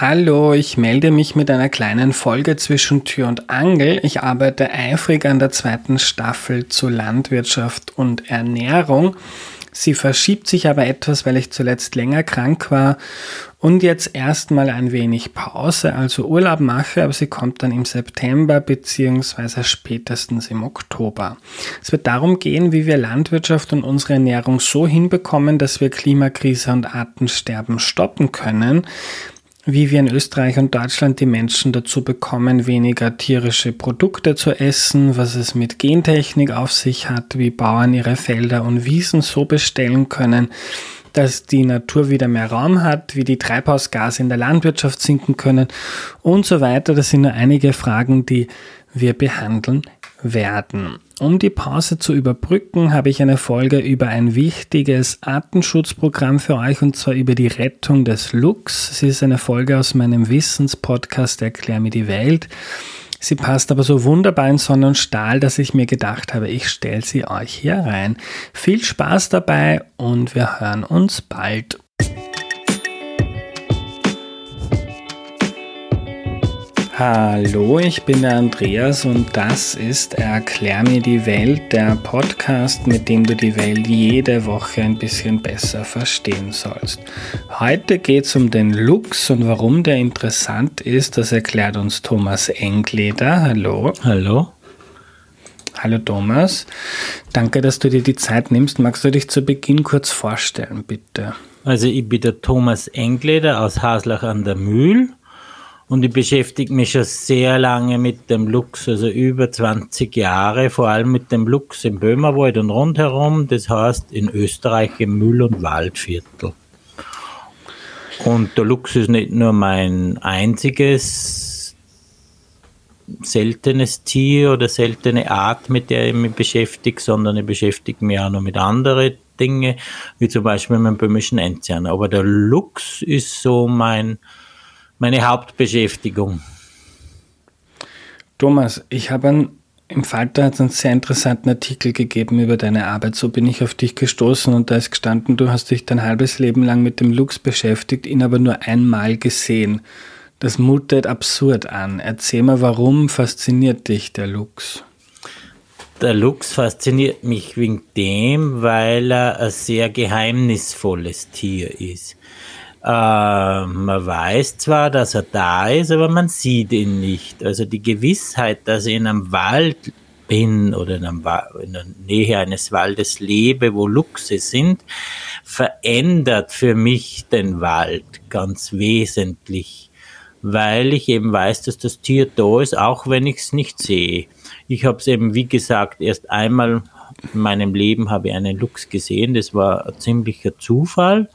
Hallo, ich melde mich mit einer kleinen Folge zwischen Tür und Angel. Ich arbeite eifrig an der zweiten Staffel zu Landwirtschaft und Ernährung. Sie verschiebt sich aber etwas, weil ich zuletzt länger krank war und jetzt erstmal ein wenig Pause, also Urlaub mache, aber sie kommt dann im September beziehungsweise spätestens im Oktober. Es wird darum gehen, wie wir Landwirtschaft und unsere Ernährung so hinbekommen, dass wir Klimakrise und Artensterben stoppen können wie wir in Österreich und Deutschland die Menschen dazu bekommen, weniger tierische Produkte zu essen, was es mit Gentechnik auf sich hat, wie Bauern ihre Felder und Wiesen so bestellen können, dass die Natur wieder mehr Raum hat, wie die Treibhausgase in der Landwirtschaft sinken können und so weiter. Das sind nur einige Fragen, die wir behandeln werden. Um die Pause zu überbrücken, habe ich eine Folge über ein wichtiges Artenschutzprogramm für euch und zwar über die Rettung des Luchs. Es ist eine Folge aus meinem Wissenspodcast Erklär mir die Welt. Sie passt aber so wunderbar in Sonne und Stahl, dass ich mir gedacht habe, ich stelle sie euch hier rein. Viel Spaß dabei und wir hören uns bald. Hallo, ich bin der Andreas und das ist Erklär mir die Welt, der Podcast, mit dem du die Welt jede Woche ein bisschen besser verstehen sollst. Heute geht es um den Lux und warum der interessant ist, das erklärt uns Thomas Engleder. Hallo. Hallo. Hallo Thomas, danke, dass du dir die Zeit nimmst. Magst du dich zu Beginn kurz vorstellen, bitte? Also ich bin der Thomas Engleder aus Haslach an der Mühl und ich beschäftige mich schon sehr lange mit dem Luchs, also über 20 Jahre, vor allem mit dem Luchs im Böhmerwald und rundherum, das heißt in Österreich im Müll- und Waldviertel. Und der Luchs ist nicht nur mein einziges seltenes Tier oder seltene Art, mit der ich mich beschäftige, sondern ich beschäftige mich auch noch mit anderen Dingen, wie zum Beispiel mit dem böhmischen Enzian. Aber der Luchs ist so mein meine Hauptbeschäftigung. Thomas, ich habe im Falter hat es einen sehr interessanten Artikel gegeben über deine Arbeit. So bin ich auf dich gestoßen und da ist gestanden, du hast dich dein halbes Leben lang mit dem Lux beschäftigt, ihn aber nur einmal gesehen. Das mutet absurd an. Erzähl mal, warum fasziniert dich der Lux? Der Lux fasziniert mich wegen dem, weil er ein sehr geheimnisvolles Tier ist. Äh, man weiß zwar, dass er da ist, aber man sieht ihn nicht. Also die Gewissheit, dass ich in einem Wald bin oder in, einem, in der Nähe eines Waldes lebe, wo Luchse sind, verändert für mich den Wald ganz wesentlich, weil ich eben weiß, dass das Tier da ist, auch wenn ich es nicht sehe. Ich habe es eben, wie gesagt, erst einmal in meinem Leben habe ich einen Luchs gesehen. Das war ein ziemlicher Zufall.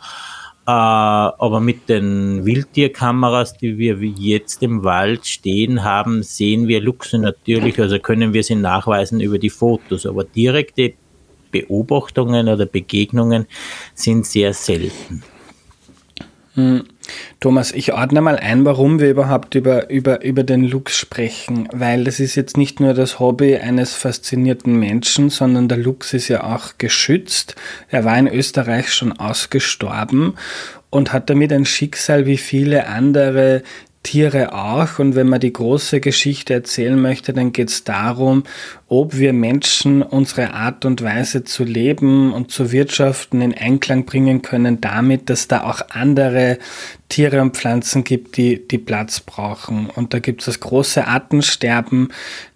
Äh, aber mit den Wildtierkameras, die wir jetzt im Wald stehen haben, sehen wir Luchse natürlich, also können wir sie nachweisen über die Fotos. Aber direkte Beobachtungen oder Begegnungen sind sehr selten. Hm. Thomas, ich ordne mal ein, warum wir überhaupt über, über, über den Lux sprechen, weil das ist jetzt nicht nur das Hobby eines faszinierten Menschen, sondern der Lux ist ja auch geschützt. Er war in Österreich schon ausgestorben und hat damit ein Schicksal wie viele andere Tiere auch. Und wenn man die große Geschichte erzählen möchte, dann geht es darum, ob wir Menschen unsere Art und Weise zu leben und zu wirtschaften in Einklang bringen können damit, dass da auch andere Tiere und Pflanzen gibt, die, die Platz brauchen. Und da gibt es das große Artensterben.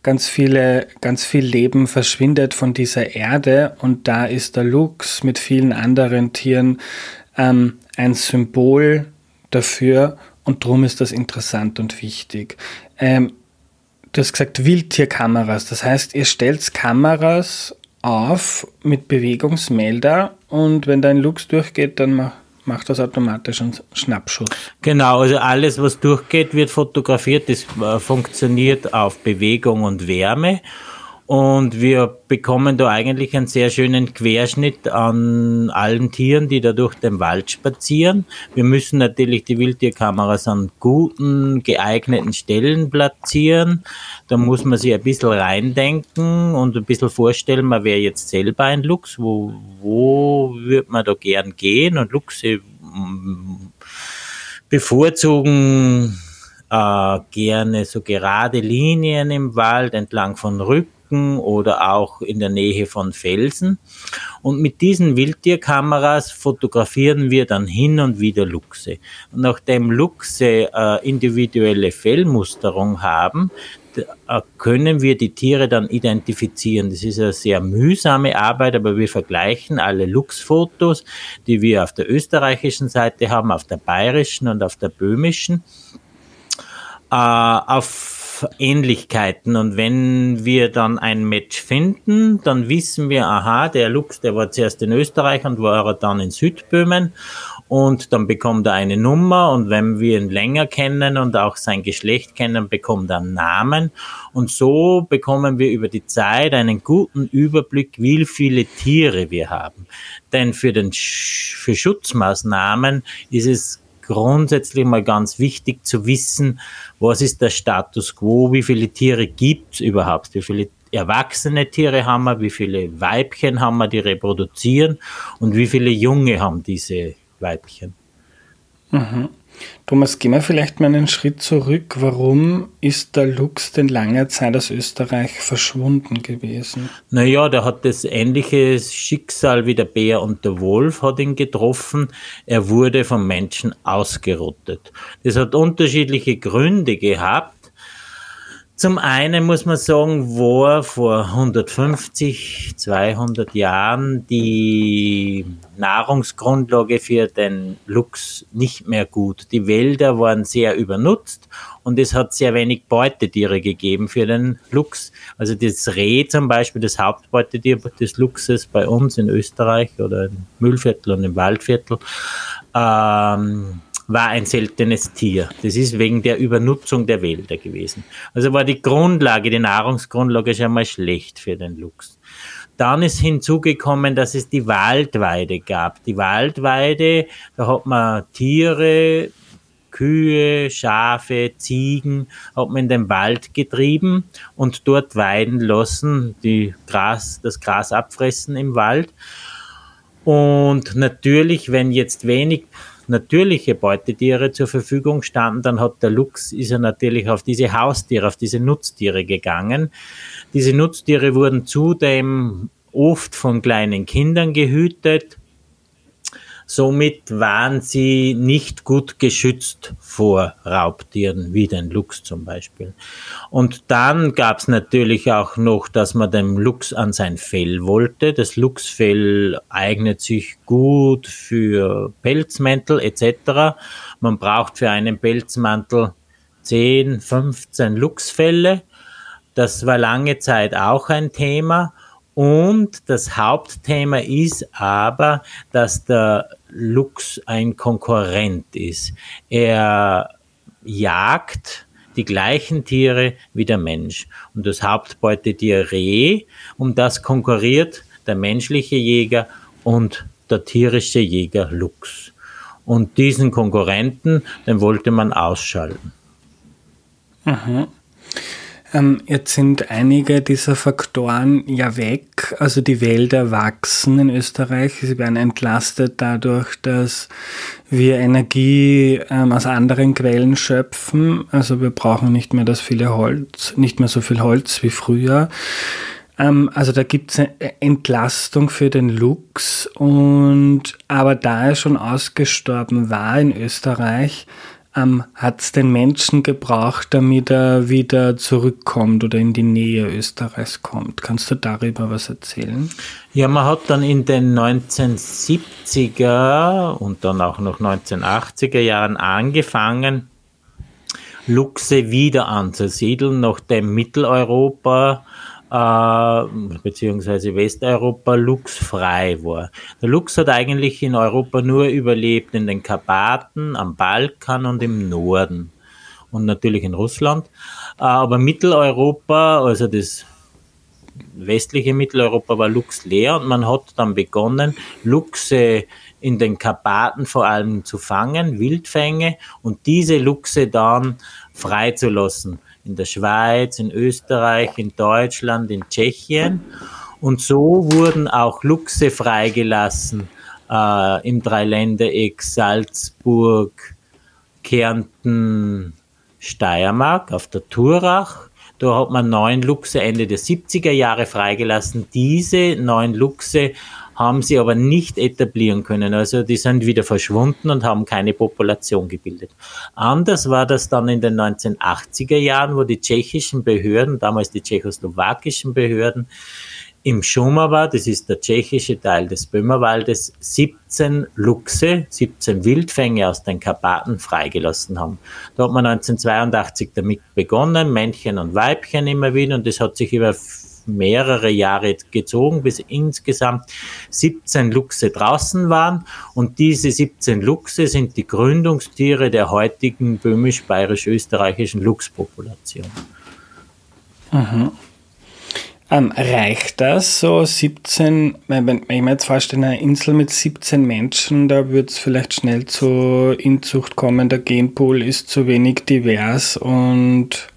Ganz viele, ganz viel Leben verschwindet von dieser Erde und da ist der Luchs mit vielen anderen Tieren ähm, ein Symbol dafür und darum ist das interessant und wichtig. Ähm, du hast gesagt Wildtierkameras, das heißt, ihr stellt Kameras auf mit Bewegungsmelder und wenn da ein Lux durchgeht, dann macht das automatisch einen Schnappschuss. Genau, also alles, was durchgeht, wird fotografiert. Das äh, funktioniert auf Bewegung und Wärme. Und wir bekommen da eigentlich einen sehr schönen Querschnitt an allen Tieren, die da durch den Wald spazieren. Wir müssen natürlich die Wildtierkameras an guten, geeigneten Stellen platzieren. Da muss man sich ein bisschen reindenken und ein bisschen vorstellen, man wäre jetzt selber ein Luchs. Wo, wo würde man da gern gehen? Und Luchse bevorzugen äh, gerne so gerade Linien im Wald entlang von Rücken oder auch in der Nähe von Felsen. Und mit diesen Wildtierkameras fotografieren wir dann hin und wieder Luchse. Und nachdem Luchse äh, individuelle Fellmusterung haben, äh, können wir die Tiere dann identifizieren. Das ist eine sehr mühsame Arbeit, aber wir vergleichen alle Luchsfotos, die wir auf der österreichischen Seite haben, auf der bayerischen und auf der böhmischen, äh, auf Ähnlichkeiten. Und wenn wir dann ein Match finden, dann wissen wir, aha, der Luchs, der war zuerst in Österreich und war dann in Südböhmen und dann bekommt er eine Nummer und wenn wir ihn länger kennen und auch sein Geschlecht kennen, bekommt er einen Namen und so bekommen wir über die Zeit einen guten Überblick, wie viele Tiere wir haben. Denn für den für Schutzmaßnahmen ist es grundsätzlich mal ganz wichtig zu wissen, was ist der Status quo, wie viele Tiere gibt es überhaupt, wie viele erwachsene Tiere haben wir, wie viele Weibchen haben wir, die reproduzieren und wie viele Junge haben diese Weibchen. Mhm. Thomas, gehen wir vielleicht mal einen Schritt zurück. Warum ist der Luchs denn lange Zeit aus Österreich verschwunden gewesen? Naja, der hat das ähnliche Schicksal wie der Bär und der Wolf hat ihn getroffen. Er wurde vom Menschen ausgerottet. Das hat unterschiedliche Gründe gehabt. Zum einen muss man sagen, war vor 150, 200 Jahren die Nahrungsgrundlage für den Luchs nicht mehr gut. Die Wälder waren sehr übernutzt und es hat sehr wenig Beutetiere gegeben für den Luchs. Also das Reh zum Beispiel, das Hauptbeutetier des Luchses bei uns in Österreich oder im Müllviertel und im Waldviertel, ähm, war ein seltenes Tier. Das ist wegen der Übernutzung der Wälder gewesen. Also war die Grundlage, die Nahrungsgrundlage schon mal schlecht für den Luchs. Dann ist hinzugekommen, dass es die Waldweide gab. Die Waldweide, da hat man Tiere, Kühe, Schafe, Ziegen, hat man in den Wald getrieben und dort weiden lassen, die Gras, das Gras abfressen im Wald. Und natürlich, wenn jetzt wenig natürliche Beutetiere zur Verfügung standen, dann hat der Luchs, ist er natürlich auf diese Haustiere, auf diese Nutztiere gegangen. Diese Nutztiere wurden zudem oft von kleinen Kindern gehütet Somit waren sie nicht gut geschützt vor Raubtieren, wie den Luchs zum Beispiel. Und dann gab es natürlich auch noch, dass man dem Luchs an sein Fell wollte. Das Luchsfell eignet sich gut für Pelzmäntel etc. Man braucht für einen Pelzmantel 10, 15 Luchsfelle. Das war lange Zeit auch ein Thema. Und das Hauptthema ist aber, dass der Luchs ein Konkurrent ist. Er jagt die gleichen Tiere wie der Mensch. Und das Hauptbeutetier Reh, um das konkurriert der menschliche Jäger und der tierische Jäger Luchs. Und diesen Konkurrenten, den wollte man ausschalten. Mhm. Ähm, jetzt sind einige dieser Faktoren ja weg. Also die Wälder wachsen in Österreich. Sie werden entlastet dadurch, dass wir Energie ähm, aus anderen Quellen schöpfen. Also wir brauchen nicht mehr das viele Holz, nicht mehr so viel Holz wie früher. Ähm, also da gibt es eine Entlastung für den Luchs. Und aber da er schon ausgestorben war in Österreich, ähm, hat es den Menschen gebraucht, damit er wieder zurückkommt oder in die Nähe Österreichs kommt. Kannst du darüber was erzählen? Ja, man hat dann in den 1970er und dann auch noch 1980er Jahren angefangen, Luchse wieder anzusiedeln, nachdem Mitteleuropa äh, beziehungsweise Westeuropa luchsfrei war. Der Luchs hat eigentlich in Europa nur überlebt in den Karpaten, am Balkan und im Norden und natürlich in Russland. Äh, aber Mitteleuropa, also das westliche Mitteleuropa war Luchs leer und man hat dann begonnen, Luchse in den Karpaten vor allem zu fangen, Wildfänge und diese Luchse dann freizulassen in der Schweiz, in Österreich, in Deutschland, in Tschechien. Und so wurden auch Luchse freigelassen äh, im Dreiländereck Salzburg, Kärnten Steiermark auf der Turach. Da hat man neun Luchse Ende der 70er Jahre freigelassen. Diese neun Luchse haben sie aber nicht etablieren können. Also die sind wieder verschwunden und haben keine Population gebildet. Anders war das dann in den 1980er Jahren, wo die tschechischen Behörden, damals die tschechoslowakischen Behörden, im Schumava, das ist der tschechische Teil des Böhmerwaldes, 17 Luchse, 17 Wildfänge aus den Karpaten freigelassen haben. Da hat man 1982 damit begonnen, Männchen und Weibchen immer wieder, und das hat sich über mehrere Jahre gezogen, bis insgesamt 17 Luchse draußen waren. Und diese 17 Luchse sind die Gründungstiere der heutigen böhmisch-bayerisch-österreichischen Luchspopulation. Mhm. Ähm, reicht das so 17, wenn, wenn ich mir jetzt vorstelle, eine Insel mit 17 Menschen, da wird es vielleicht schnell zur Inzucht kommen, der Genpool ist zu wenig divers und,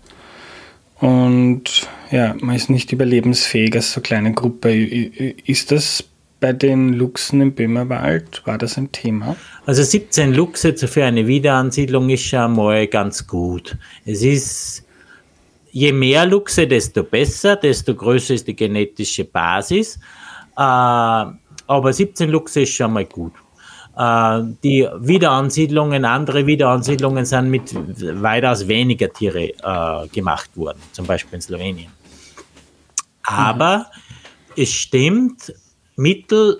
und ja, man ist nicht überlebensfähig als so kleine Gruppe. Ist das bei den Luchsen im Böhmerwald, war das ein Thema? Also 17 Luchse für eine Wiederansiedlung ist schon mal ganz gut. Es ist je mehr Luchse, desto besser, desto größer ist die genetische Basis. Äh, aber 17 Luchse ist schon mal gut. Äh, die Wiederansiedlungen, andere Wiederansiedlungen sind mit weitaus weniger Tiere äh, gemacht worden, zum Beispiel in Slowenien. Aber mhm. es stimmt, mittel-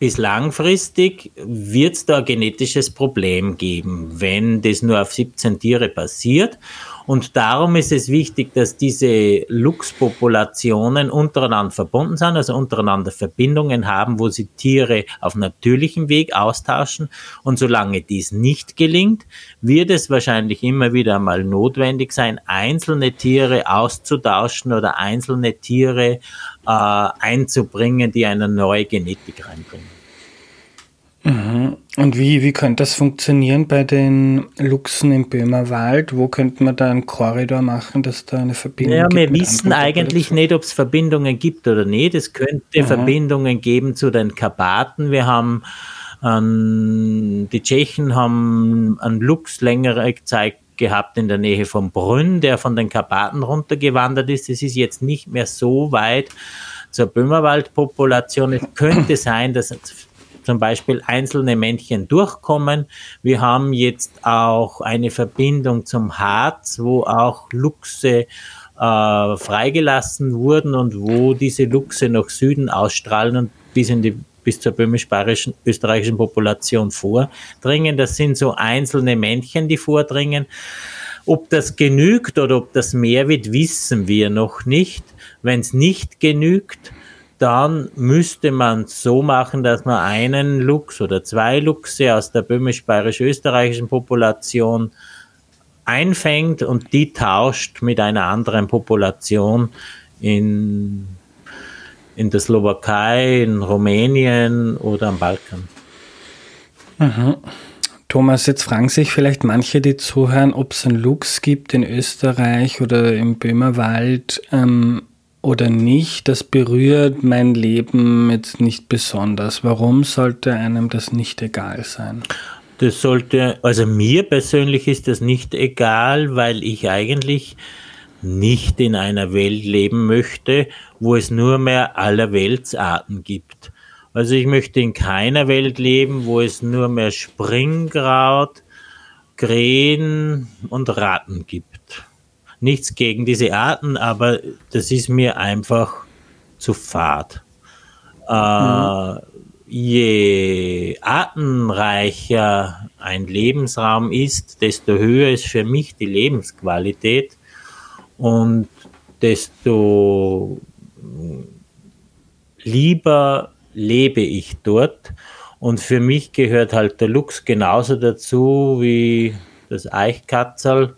bis langfristig wird es da ein genetisches Problem geben, wenn das nur auf 17 Tiere passiert. Und darum ist es wichtig, dass diese Luchspopulationen untereinander verbunden sind, also untereinander Verbindungen haben, wo sie Tiere auf natürlichem Weg austauschen. Und solange dies nicht gelingt, wird es wahrscheinlich immer wieder mal notwendig sein, einzelne Tiere auszutauschen oder einzelne Tiere äh, einzubringen, die eine neue Genetik reinbringen. Mhm. Und wie, wie könnte das funktionieren bei den Luchsen im Böhmerwald? Wo könnte man da einen Korridor machen, dass da eine Verbindung ja, gibt? Ja, wir wissen eigentlich nicht, ob es Verbindungen gibt oder nicht. Es könnte mhm. Verbindungen geben zu den Karpaten. Wir haben ähm, die Tschechen haben einen Luchs längere Zeit gehabt in der Nähe von Brünn, der von den Karpaten runtergewandert ist. Es ist jetzt nicht mehr so weit zur Böhmerwaldpopulation. Es könnte sein, dass zum Beispiel einzelne Männchen durchkommen. Wir haben jetzt auch eine Verbindung zum Harz, wo auch Luchse äh, freigelassen wurden und wo diese Luchse nach Süden ausstrahlen und bis in die bis zur böhmisch-bayerischen österreichischen Population vordringen. Das sind so einzelne Männchen, die vordringen. Ob das genügt oder ob das mehr wird, wissen wir noch nicht. Wenn es nicht genügt, dann müsste man so machen, dass man einen Luchs oder zwei Luchse aus der böhmisch-bayerisch-österreichischen Population einfängt und die tauscht mit einer anderen Population in, in der Slowakei, in Rumänien oder am Balkan. Mhm. Thomas, jetzt fragen sich vielleicht manche, die zuhören, ob es einen Luchs gibt in Österreich oder im Böhmerwald, ähm, oder nicht, das berührt mein Leben jetzt nicht besonders. Warum sollte einem das nicht egal sein? Das sollte, also mir persönlich ist das nicht egal, weil ich eigentlich nicht in einer Welt leben möchte, wo es nur mehr allerweltsarten gibt. Also ich möchte in keiner Welt leben, wo es nur mehr Springkraut, Krähen und Ratten gibt nichts gegen diese Arten, aber das ist mir einfach zu fad. Äh, mhm. Je artenreicher ein Lebensraum ist, desto höher ist für mich die Lebensqualität und desto lieber lebe ich dort. Und für mich gehört halt der Luchs genauso dazu wie das Eichkatzel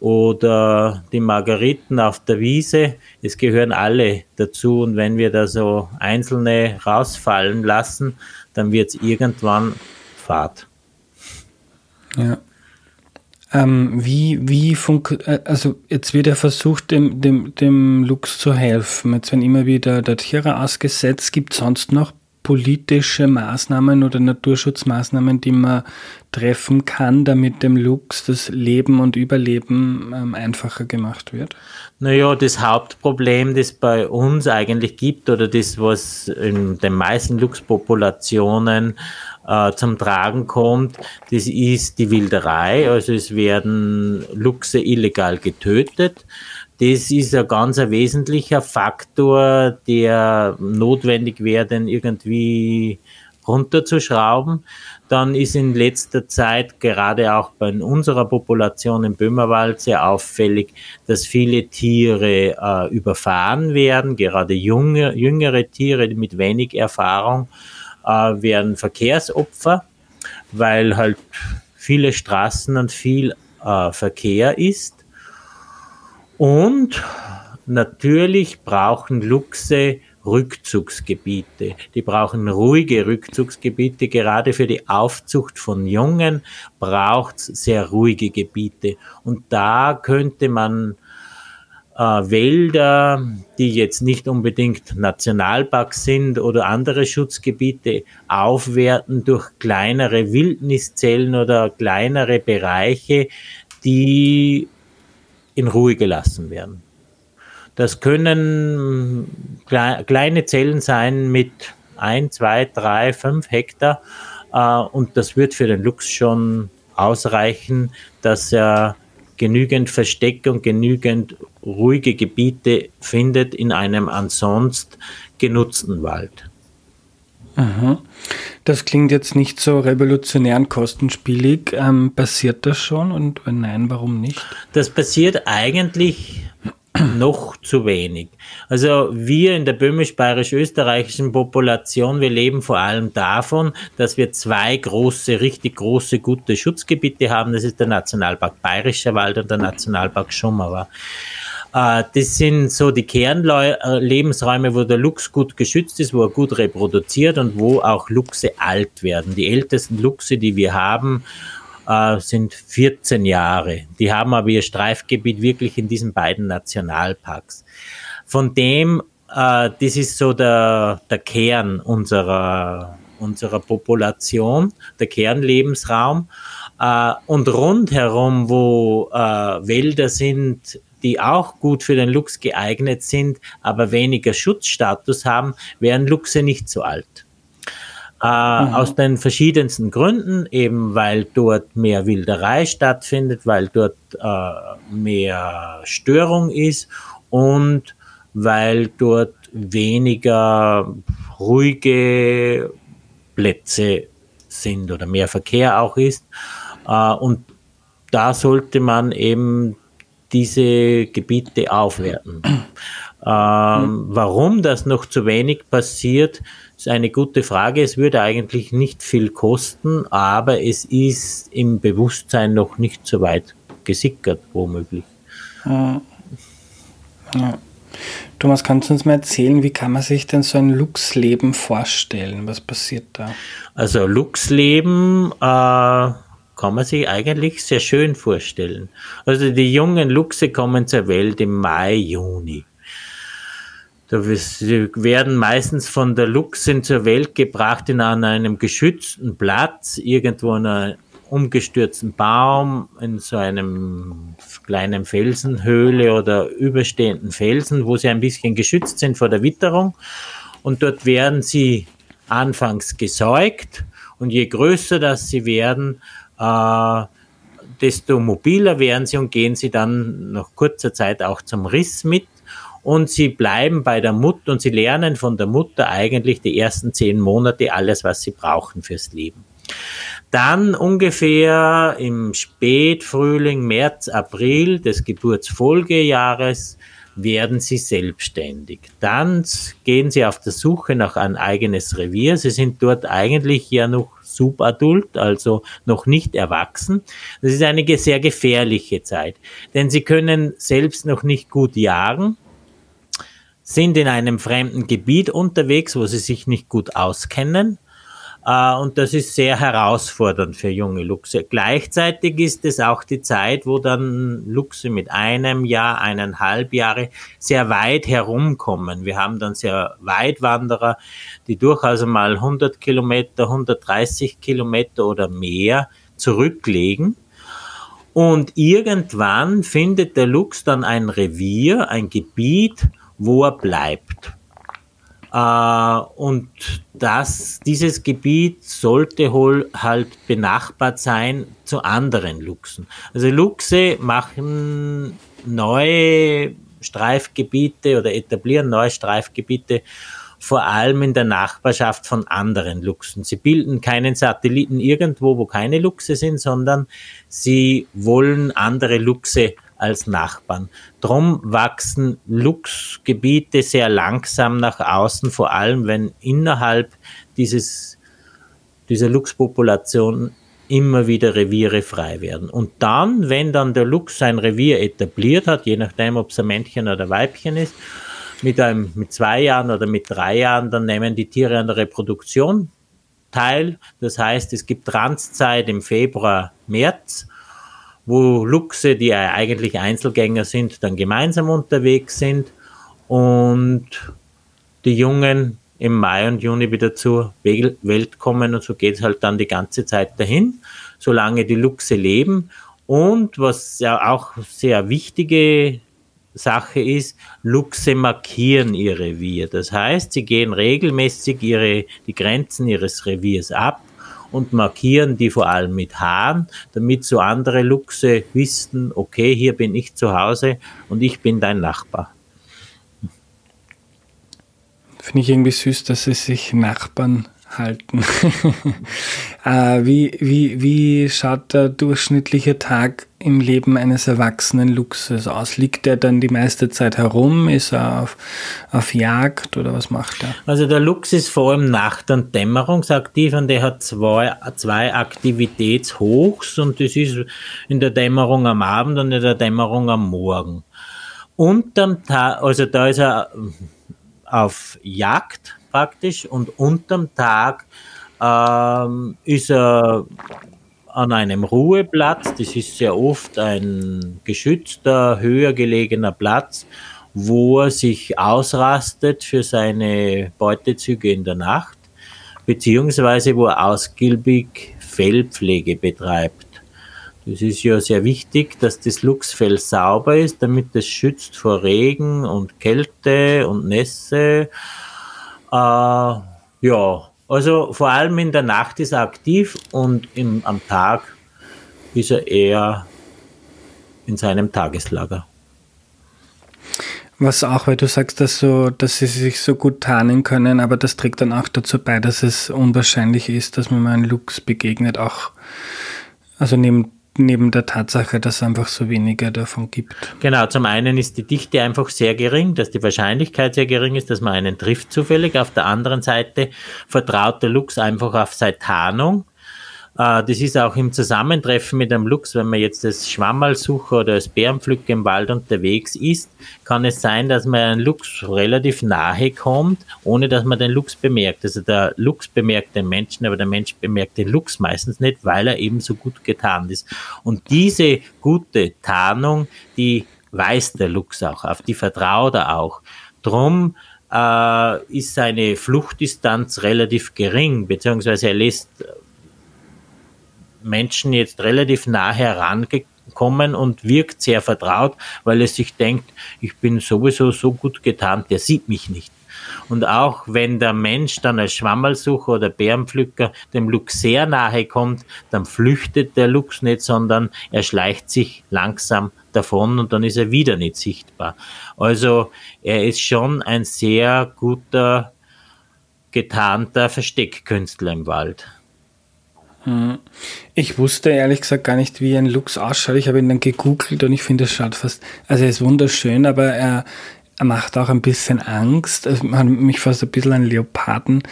oder die Margariten auf der Wiese. Es gehören alle dazu und wenn wir da so einzelne rausfallen lassen, dann wird es irgendwann Fahrt. Ja. Ähm, wie, wie funk äh, also jetzt wird ja versucht, dem, dem, dem Lux zu helfen. Jetzt werden immer wieder der Tiere ausgesetzt. Gibt es sonst noch politische Maßnahmen oder Naturschutzmaßnahmen, die man treffen kann, damit dem Luchs das Leben und Überleben ähm, einfacher gemacht wird? Naja, das Hauptproblem, das bei uns eigentlich gibt oder das, was in den meisten Luchspopulationen äh, zum Tragen kommt, das ist die Wilderei. Also es werden Luchse illegal getötet. Das ist ein ganz ein wesentlicher Faktor, der notwendig wäre, den irgendwie runterzuschrauben. Dann ist in letzter Zeit gerade auch bei unserer Population im Böhmerwald sehr auffällig, dass viele Tiere äh, überfahren werden, gerade junge, jüngere Tiere mit wenig Erfahrung äh, werden Verkehrsopfer, weil halt viele Straßen und viel äh, Verkehr ist. Und natürlich brauchen Luchse Rückzugsgebiete. Die brauchen ruhige Rückzugsgebiete. Gerade für die Aufzucht von Jungen braucht es sehr ruhige Gebiete. Und da könnte man äh, Wälder, die jetzt nicht unbedingt Nationalparks sind oder andere Schutzgebiete, aufwerten durch kleinere Wildniszellen oder kleinere Bereiche, die in Ruhe gelassen werden. Das können kleine Zellen sein mit ein, zwei, drei, fünf Hektar äh, und das wird für den Luchs schon ausreichen, dass er genügend Versteck und genügend ruhige Gebiete findet in einem ansonst genutzten Wald. Aha. Das klingt jetzt nicht so revolutionär und kostenspielig. Ähm, passiert das schon und wenn nein, warum nicht? Das passiert eigentlich noch zu wenig. Also wir in der böhmisch-bayerisch-österreichischen Population, wir leben vor allem davon, dass wir zwei große, richtig große, gute Schutzgebiete haben. Das ist der Nationalpark Bayerischer Wald und der Nationalpark Schumauer. Äh, das sind so die Kernlebensräume, wo der Luchs gut geschützt ist, wo er gut reproduziert und wo auch Luchse alt werden. Die ältesten Luchse, die wir haben, äh, sind 14 Jahre. Die haben aber ihr Streifgebiet wirklich in diesen beiden Nationalparks. Von dem, äh, das ist so der, der Kern unserer, unserer Population, der Kernlebensraum. Äh, und rundherum, wo äh, Wälder sind, die auch gut für den Luchs geeignet sind, aber weniger Schutzstatus haben, wären Luchse nicht so alt. Äh, mhm. Aus den verschiedensten Gründen, eben weil dort mehr Wilderei stattfindet, weil dort äh, mehr Störung ist und weil dort weniger ruhige Plätze sind oder mehr Verkehr auch ist. Äh, und da sollte man eben diese Gebiete aufwerten. Ähm, warum das noch zu wenig passiert, ist eine gute Frage. Es würde eigentlich nicht viel kosten, aber es ist im Bewusstsein noch nicht so weit gesickert, womöglich. Ja. Ja. Thomas, kannst du uns mal erzählen, wie kann man sich denn so ein Luchsleben vorstellen? Was passiert da? Also Luchsleben äh, kann man sich eigentlich sehr schön vorstellen. Also die jungen Luchse kommen zur Welt im Mai, Juni. Sie werden meistens von der Luchsin zur Welt gebracht in an einem geschützten Platz, irgendwo in einem umgestürzten Baum, in so einem kleinen Felsenhöhle oder überstehenden Felsen, wo sie ein bisschen geschützt sind vor der Witterung. Und dort werden sie anfangs gesäugt und je größer das sie werden, äh, desto mobiler werden sie und gehen sie dann nach kurzer Zeit auch zum Riss mit und sie bleiben bei der Mutter und sie lernen von der Mutter eigentlich die ersten zehn Monate alles, was sie brauchen fürs Leben. Dann ungefähr im Spätfrühling, März, April des Geburtsfolgejahres werden sie selbstständig. Dann gehen sie auf der Suche nach ein eigenes Revier. Sie sind dort eigentlich ja noch subadult, also noch nicht erwachsen. Das ist eine sehr gefährliche Zeit, denn sie können selbst noch nicht gut jagen sind in einem fremden Gebiet unterwegs, wo sie sich nicht gut auskennen. Äh, und das ist sehr herausfordernd für junge Luchse. Gleichzeitig ist es auch die Zeit, wo dann Luchse mit einem Jahr, eineinhalb Jahre sehr weit herumkommen. Wir haben dann sehr Weitwanderer, die durchaus mal 100 Kilometer, 130 Kilometer oder mehr zurücklegen. Und irgendwann findet der Luchs dann ein Revier, ein Gebiet, wo er bleibt. Äh, und das, dieses Gebiet sollte halt benachbart sein zu anderen Luchsen. Also Luchse machen neue Streifgebiete oder etablieren neue Streifgebiete vor allem in der Nachbarschaft von anderen Luchsen. Sie bilden keinen Satelliten irgendwo, wo keine Luchse sind, sondern sie wollen andere Luchse als Nachbarn. Drum wachsen Luchsgebiete sehr langsam nach außen, vor allem wenn innerhalb dieses, dieser Luchspopulation immer wieder Reviere frei werden. Und dann, wenn dann der Luchs sein Revier etabliert hat, je nachdem, ob es ein Männchen oder Weibchen ist, mit einem, mit zwei Jahren oder mit drei Jahren, dann nehmen die Tiere an der Reproduktion teil. Das heißt, es gibt Transzeit im Februar, März wo Luchse, die eigentlich Einzelgänger sind, dann gemeinsam unterwegs sind und die Jungen im Mai und Juni wieder zur Welt kommen und so geht es halt dann die ganze Zeit dahin, solange die Luchse leben. Und was ja auch sehr wichtige Sache ist, Luchse markieren ihr Revier. Das heißt, sie gehen regelmäßig ihre, die Grenzen ihres Reviers ab und markieren die vor allem mit Haaren, damit so andere Luchse wissen, okay, hier bin ich zu Hause und ich bin dein Nachbar. Finde ich irgendwie süß, dass sie sich Nachbarn halten. äh, wie, wie, wie schaut der durchschnittliche Tag im Leben eines erwachsenen Luchses aus? Liegt er dann die meiste Zeit herum? Ist er auf, auf Jagd oder was macht er? Also der Luchs ist vor allem nacht- und dämmerungsaktiv und der hat zwei, zwei Aktivitätshochs und das ist in der Dämmerung am Abend und in der Dämmerung am Morgen. Unterm Tag, also da ist er auf Jagd praktisch und unterm Tag ähm, ist er an einem Ruheplatz, das ist sehr oft ein geschützter, höher gelegener Platz, wo er sich ausrastet für seine Beutezüge in der Nacht, beziehungsweise wo er ausgiebig Fellpflege betreibt. Das ist ja sehr wichtig, dass das Luchsfell sauber ist, damit es schützt vor Regen und Kälte und Nässe äh, ja, also vor allem in der Nacht ist er aktiv und im, am Tag ist er eher in seinem Tageslager. Was auch, weil du sagst, dass, so, dass sie sich so gut tarnen können, aber das trägt dann auch dazu bei, dass es unwahrscheinlich ist, dass man mal einen Luchs begegnet, auch also neben neben der Tatsache, dass es einfach so wenige davon gibt. Genau, zum einen ist die Dichte einfach sehr gering, dass die Wahrscheinlichkeit sehr gering ist, dass man einen trifft zufällig. Auf der anderen Seite vertraut der Luchs einfach auf seine Tarnung das ist auch im Zusammentreffen mit einem Luchs, wenn man jetzt als Schwammerlsucher oder als Bärenpflücker im Wald unterwegs ist, kann es sein, dass man einem Luchs relativ nahe kommt, ohne dass man den Luchs bemerkt. Also der Luchs bemerkt den Menschen, aber der Mensch bemerkt den Luchs meistens nicht, weil er eben so gut getarnt ist. Und diese gute Tarnung, die weiß der Luchs auch, auf die vertraut er auch. Drum äh, ist seine Fluchtdistanz relativ gering, beziehungsweise er lässt Menschen jetzt relativ nah herangekommen und wirkt sehr vertraut, weil er sich denkt, ich bin sowieso so gut getarnt, der sieht mich nicht. Und auch wenn der Mensch dann als Schwammerlsucher oder Bärenpflücker dem Luchs sehr nahe kommt, dann flüchtet der Luchs nicht, sondern er schleicht sich langsam davon und dann ist er wieder nicht sichtbar. Also er ist schon ein sehr guter, getarnter Versteckkünstler im Wald. Ich wusste ehrlich gesagt gar nicht, wie ein Lux ausschaut. Ich habe ihn dann gegoogelt und ich finde, es schaut fast, also er ist wunderschön, aber er, er macht auch ein bisschen Angst. Also hat mich fast ein bisschen an Leoparden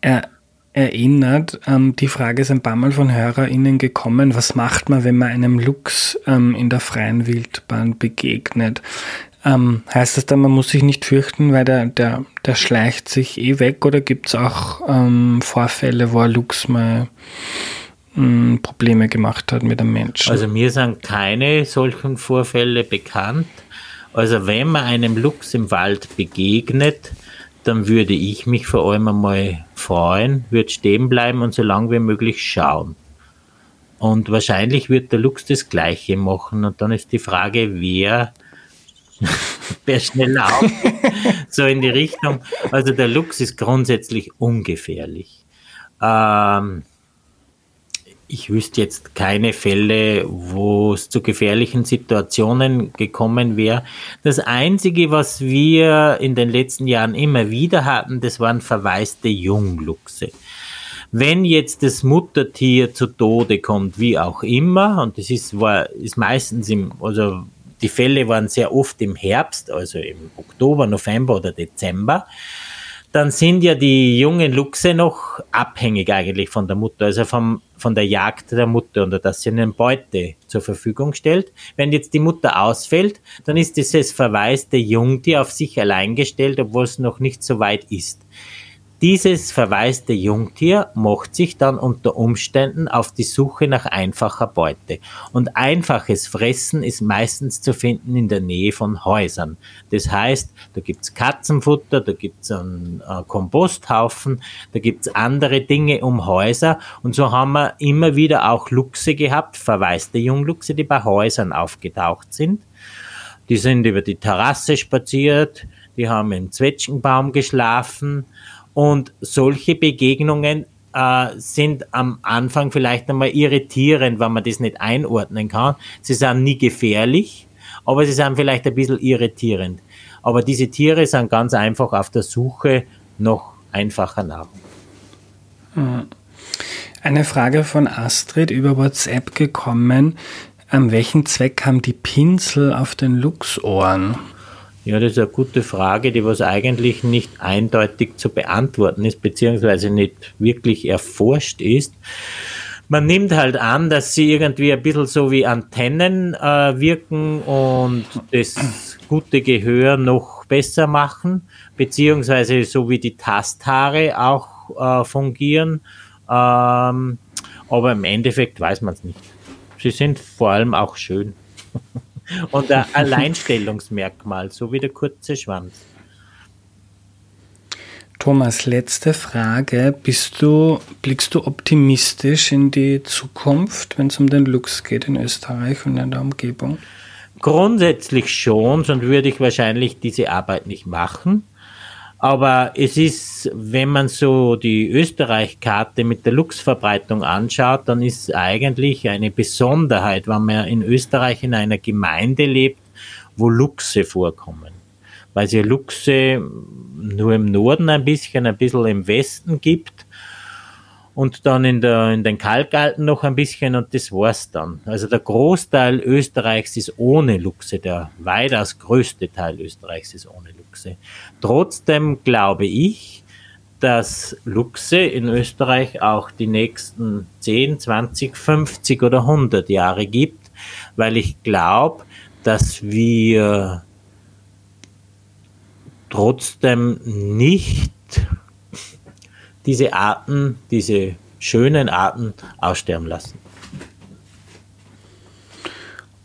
er, erinnert. Ähm, die Frage ist ein paar Mal von HörerInnen gekommen, was macht man, wenn man einem Lux ähm, in der freien Wildbahn begegnet? Ähm, heißt das dann, man muss sich nicht fürchten, weil der, der, der schleicht sich eh weg oder gibt es auch ähm, Vorfälle, wo ein Luchs mal ähm, Probleme gemacht hat mit einem Menschen? Also mir sind keine solchen Vorfälle bekannt. Also wenn man einem Luchs im Wald begegnet, dann würde ich mich vor allem einmal freuen, würde stehen bleiben und so lange wie möglich schauen. Und wahrscheinlich wird der Luchs das Gleiche machen. Und dann ist die Frage, wer, wer schneller auf, so in die Richtung. Also der Luchs ist grundsätzlich ungefährlich. Ähm, ich wüsste jetzt keine Fälle, wo es zu gefährlichen Situationen gekommen wäre. Das Einzige, was wir in den letzten Jahren immer wieder hatten, das waren verwaiste Jungluchse. Wenn jetzt das Muttertier zu Tode kommt, wie auch immer, und das ist, war, ist meistens im, also die Fälle waren sehr oft im Herbst, also im Oktober, November oder Dezember, dann sind ja die jungen Luchse noch abhängig eigentlich von der Mutter, also vom, von der Jagd der Mutter und dass sie eine Beute zur Verfügung stellt. Wenn jetzt die Mutter ausfällt, dann ist dieses verwaiste Jungtier auf sich allein gestellt, obwohl es noch nicht so weit ist. Dieses verwaiste Jungtier macht sich dann unter Umständen auf die Suche nach einfacher Beute. Und einfaches Fressen ist meistens zu finden in der Nähe von Häusern. Das heißt, da gibt's Katzenfutter, da gibt's einen äh, Komposthaufen, da gibt's andere Dinge um Häuser. Und so haben wir immer wieder auch Luchse gehabt, verwaiste Jungluchse, die bei Häusern aufgetaucht sind. Die sind über die Terrasse spaziert, die haben im Zwetschgenbaum geschlafen, und solche Begegnungen äh, sind am Anfang vielleicht einmal irritierend, wenn man das nicht einordnen kann. Sie sind nie gefährlich, aber sie sind vielleicht ein bisschen irritierend. Aber diese Tiere sind ganz einfach auf der Suche nach einfacher Nahrung. Hm. Eine Frage von Astrid über WhatsApp gekommen. An welchen Zweck haben die Pinsel auf den Luchsohren? Ja, das ist eine gute Frage, die was eigentlich nicht eindeutig zu beantworten ist, beziehungsweise nicht wirklich erforscht ist. Man nimmt halt an, dass sie irgendwie ein bisschen so wie Antennen äh, wirken und das gute Gehör noch besser machen, beziehungsweise so wie die Tasthaare auch äh, fungieren. Ähm, aber im Endeffekt weiß man es nicht. Sie sind vor allem auch schön. und ein Alleinstellungsmerkmal, so wie der kurze Schwanz. Thomas, letzte Frage. Bist du, blickst du optimistisch in die Zukunft, wenn es um den Lux geht in Österreich und in der Umgebung? Grundsätzlich schon, sonst würde ich wahrscheinlich diese Arbeit nicht machen. Aber es ist, wenn man so die Österreich-Karte mit der Luchsverbreitung anschaut, dann ist eigentlich eine Besonderheit, wenn man in Österreich in einer Gemeinde lebt, wo Luchse vorkommen. Weil es ja Luchse nur im Norden ein bisschen, ein bisschen im Westen gibt und dann in, der, in den Kalkalten noch ein bisschen und das war's dann. Also der Großteil Österreichs ist ohne Luchse, der weitaus größte Teil Österreichs ist ohne Luchse. Trotzdem glaube ich, dass Luchse in Österreich auch die nächsten 10, 20, 50 oder 100 Jahre gibt, weil ich glaube, dass wir trotzdem nicht diese Arten, diese schönen Arten aussterben lassen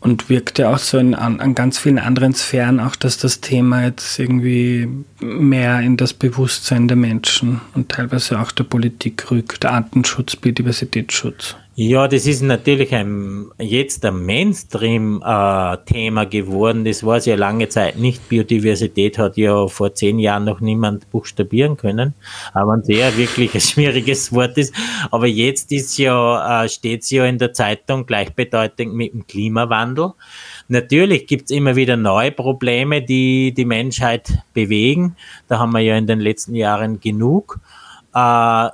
und wirkt ja auch so in, an, an, ganz vielen anderen Sphären auch, dass das Thema jetzt irgendwie mehr in das Bewusstsein der Menschen und teilweise auch der Politik rückt. Artenschutz, Biodiversitätsschutz. Ja, das ist natürlich ein, jetzt ein Mainstream-Thema äh, geworden. Das war es ja lange Zeit nicht. Biodiversität hat ja vor zehn Jahren noch niemand buchstabieren können, aber ein sehr wirklich ein schwieriges Wort ist. Aber jetzt ist ja, äh, steht es ja in der Zeitung gleichbedeutend mit dem Klimawandel. Natürlich gibt's immer wieder neue Probleme, die die Menschheit bewegen. Da haben wir ja in den letzten Jahren genug. Äh,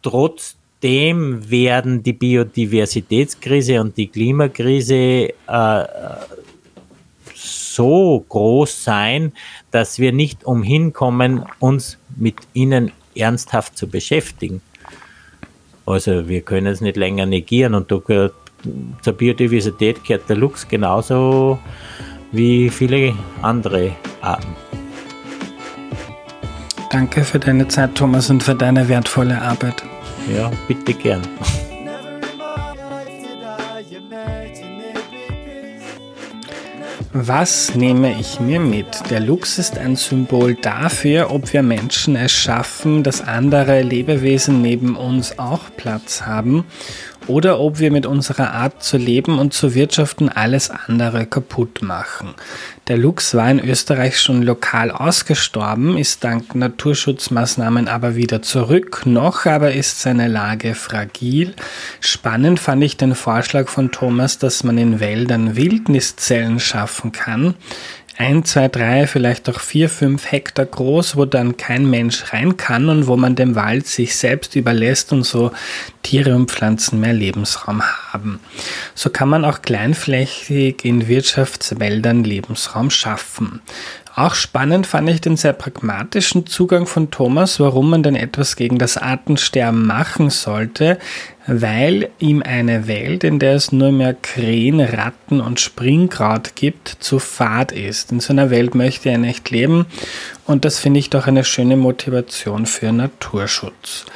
trotz dem werden die Biodiversitätskrise und die Klimakrise äh, so groß sein, dass wir nicht umhin kommen, uns mit ihnen ernsthaft zu beschäftigen. Also wir können es nicht länger negieren und zur Biodiversität gehört der Luchs genauso wie viele andere Arten. Danke für deine Zeit, Thomas, und für deine wertvolle Arbeit. Ja, bitte gern. Was nehme ich mir mit? Der Luchs ist ein Symbol dafür, ob wir Menschen es schaffen, dass andere Lebewesen neben uns auch Platz haben oder ob wir mit unserer Art zu leben und zu wirtschaften alles andere kaputt machen. Der Luchs war in Österreich schon lokal ausgestorben, ist dank Naturschutzmaßnahmen aber wieder zurück. Noch aber ist seine Lage fragil. Spannend fand ich den Vorschlag von Thomas, dass man in Wäldern Wildniszellen schaffen kann ein, zwei, drei, vielleicht auch vier, fünf Hektar groß, wo dann kein Mensch rein kann und wo man dem Wald sich selbst überlässt und so Tiere und Pflanzen mehr Lebensraum haben. So kann man auch kleinflächig in Wirtschaftswäldern Lebensraum schaffen. Auch spannend fand ich den sehr pragmatischen Zugang von Thomas, warum man denn etwas gegen das Artensterben machen sollte, weil ihm eine Welt, in der es nur mehr Krähen, Ratten und Springkraut gibt, zu fad ist. In so einer Welt möchte er nicht leben und das finde ich doch eine schöne Motivation für Naturschutz.